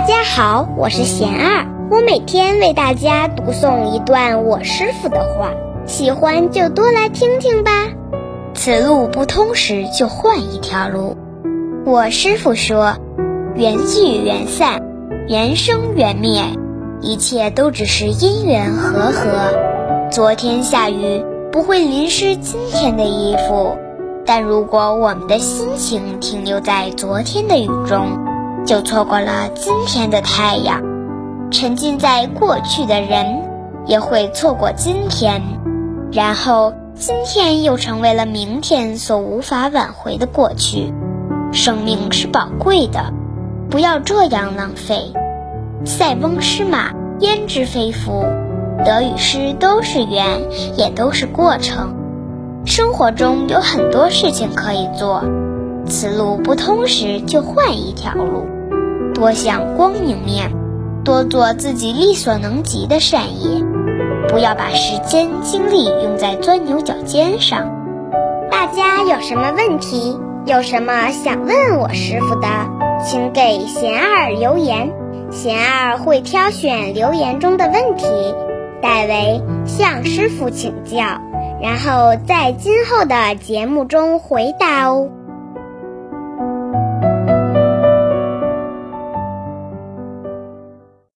大家好，我是贤儿，我每天为大家读诵一段我师傅的话，喜欢就多来听听吧。此路不通时，就换一条路。我师傅说：“缘聚缘散，缘生缘灭，一切都只是因缘和合。昨天下雨不会淋湿今天的衣服，但如果我们的心情停留在昨天的雨中。”就错过了今天的太阳，沉浸在过去的人也会错过今天，然后今天又成为了明天所无法挽回的过去。生命是宝贵的，不要这样浪费。塞翁失马，焉知非福？得与失都是缘，也都是过程。生活中有很多事情可以做。此路不通时，就换一条路。多想光明面，多做自己力所能及的善业，不要把时间精力用在钻牛角尖上。大家有什么问题，有什么想问我师傅的，请给贤儿留言，贤儿会挑选留言中的问题，代为向师傅请教，然后在今后的节目中回答哦。